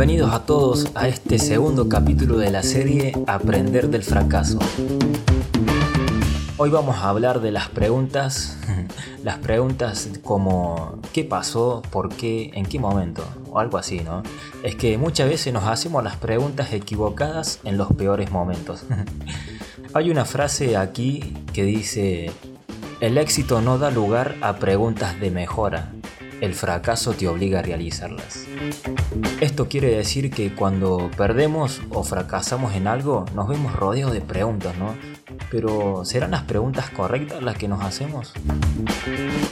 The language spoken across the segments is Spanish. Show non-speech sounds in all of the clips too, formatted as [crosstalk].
Bienvenidos a todos a este segundo capítulo de la serie Aprender del fracaso. Hoy vamos a hablar de las preguntas, [laughs] las preguntas como ¿qué pasó? ¿Por qué? ¿En qué momento? O algo así, ¿no? Es que muchas veces nos hacemos las preguntas equivocadas en los peores momentos. [laughs] Hay una frase aquí que dice, el éxito no da lugar a preguntas de mejora, el fracaso te obliga a realizarlas. Esto quiere decir que cuando perdemos o fracasamos en algo, nos vemos rodeados de preguntas, ¿no? Pero ¿serán las preguntas correctas las que nos hacemos?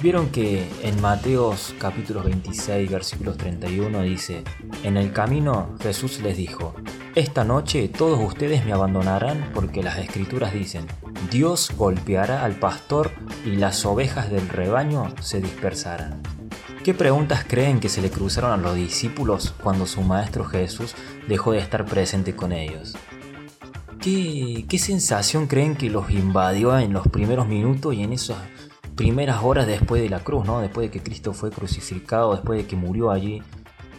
Vieron que en Mateos capítulo 26 versículos 31 dice, en el camino Jesús les dijo, esta noche todos ustedes me abandonarán porque las escrituras dicen, Dios golpeará al pastor y las ovejas del rebaño se dispersarán. ¿Qué preguntas creen que se le cruzaron a los discípulos cuando su maestro Jesús dejó de estar presente con ellos? ¿Qué, qué sensación creen que los invadió en los primeros minutos y en esas primeras horas después de la cruz, ¿no? después de que Cristo fue crucificado, después de que murió allí?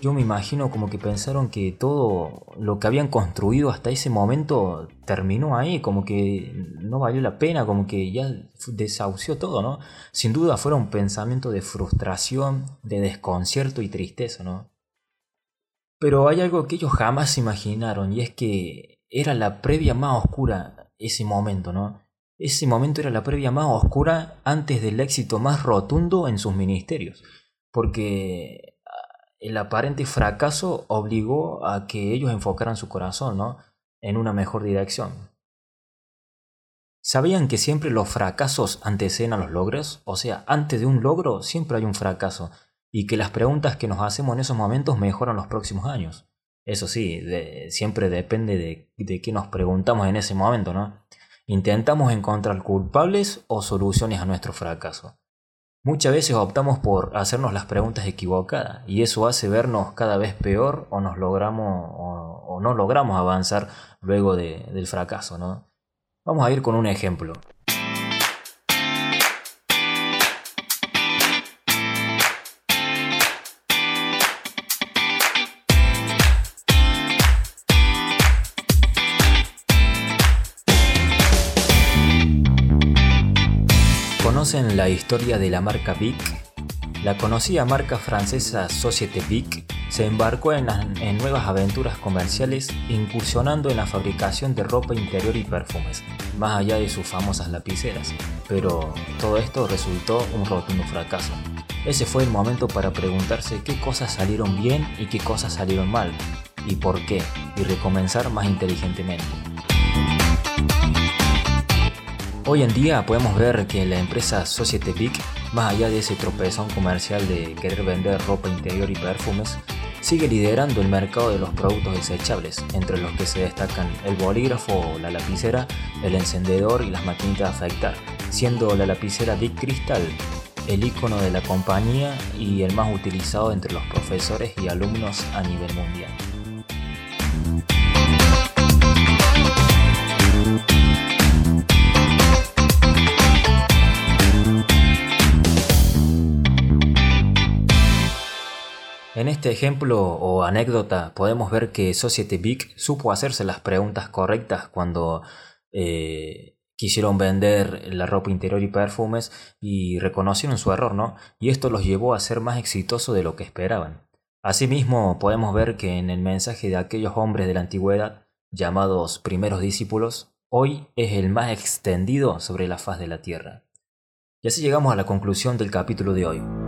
Yo me imagino como que pensaron que todo lo que habían construido hasta ese momento terminó ahí, como que no valió la pena, como que ya desahució todo, ¿no? Sin duda fueron un pensamiento de frustración, de desconcierto y tristeza, ¿no? Pero hay algo que ellos jamás imaginaron y es que era la previa más oscura ese momento, ¿no? Ese momento era la previa más oscura antes del éxito más rotundo en sus ministerios, porque el aparente fracaso obligó a que ellos enfocaran su corazón ¿no? en una mejor dirección. ¿Sabían que siempre los fracasos anteceden a los logros? O sea, antes de un logro siempre hay un fracaso y que las preguntas que nos hacemos en esos momentos mejoran los próximos años. Eso sí, siempre depende de, de qué nos preguntamos en ese momento, ¿no? ¿Intentamos encontrar culpables o soluciones a nuestro fracaso? Muchas veces optamos por hacernos las preguntas equivocadas y eso hace vernos cada vez peor o nos logramos o, no logramos avanzar luego del fracaso, ¿no? Vamos a ir con un ejemplo. ¿Conocen la historia de la marca Bic? La conocida marca francesa Société Bic se embarcó en, en, nuevas aventuras comerciales incursionando en la fabricación de ropa interior y perfumes, más allá de sus famosas lapiceras. Pero todo esto resultó un rotundo fracaso. Ese fue el momento para preguntarse qué cosas salieron bien y qué cosas salieron mal, y por qué, y recomenzar más inteligentemente. Hoy en día podemos ver que la empresa Societe Big, más allá de ese tropezón comercial de querer vender ropa interior y perfumes, sigue liderando el mercado de los productos desechables, entre los que se destacan el bolígrafo, la lapicera, el encendedor y las maquinitas de afeitar, siendo la lapicera Big Crystal el icono de la compañía y el más utilizado entre los profesores y alumnos a nivel mundial. En este ejemplo o anécdota podemos ver que Society Big supo hacerse las preguntas correctas cuando eh, quisieron vender la ropa interior y perfumes y reconocieron su error, ¿no? Y esto los llevó a ser más exitosos de lo que esperaban. Asimismo, podemos ver que en el mensaje de aquellos hombres de la antigüedad, llamados primeros discípulos, hoy es el más extendido sobre la faz de la tierra. Y así llegamos a la conclusión del capítulo de hoy.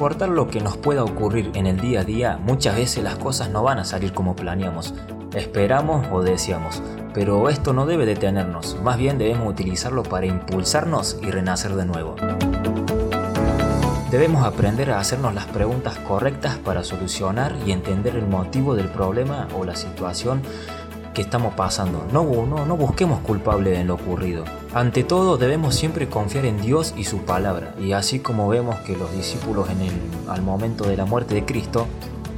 Importar lo que nos pueda ocurrir en el día a día, muchas veces las cosas no van a salir como planeamos, esperamos o deseamos, pero esto no debe detenernos, más bien debemos utilizarlo para impulsarnos y renacer de nuevo. Debemos aprender a hacernos las preguntas correctas para solucionar y entender el motivo del problema o la situación que estamos pasando. No, no, no busquemos culpable en lo ocurrido. Ante todo debemos siempre confiar en Dios y su palabra. Y así como vemos que los discípulos en el, al momento de la muerte de Cristo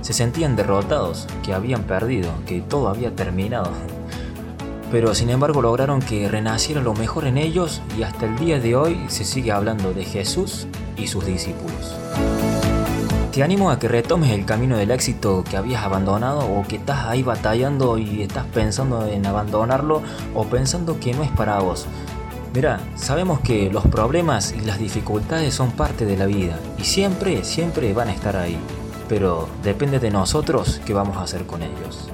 Se sentían derrotados, que habían perdido, que todo había terminado. Pero sin embargo lograron que renaciera lo mejor en ellos y hasta el día de hoy se sigue hablando de Jesús y sus discípulos. Te animo a que retomes el camino del éxito que habías abandonado o que estás ahí batallando y estás pensando en abandonarlo o pensando que no es para vos. Mira, sabemos que los problemas y las dificultades son parte de la vida y siempre, siempre van a estar ahí. Pero depende de nosotros qué vamos a hacer con ellos.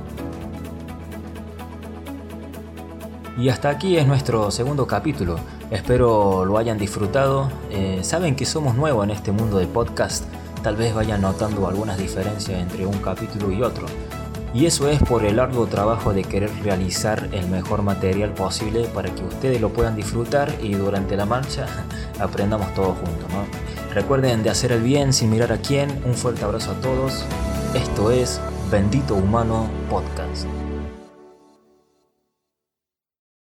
Y hasta aquí es nuestro segundo capítulo. Espero lo hayan disfrutado. Eh, saben que somos nuevos en este mundo de podcast tal vez vayan notando algunas diferencias entre un capítulo y otro. Y eso es por el largo trabajo de querer realizar el mejor material posible para que ustedes lo puedan disfrutar y durante la marcha [laughs] aprendamos todos juntos. Recuerden de hacer el bien sin mirar a quién. Un fuerte abrazo a todos. Esto es Bendito Humano Podcast.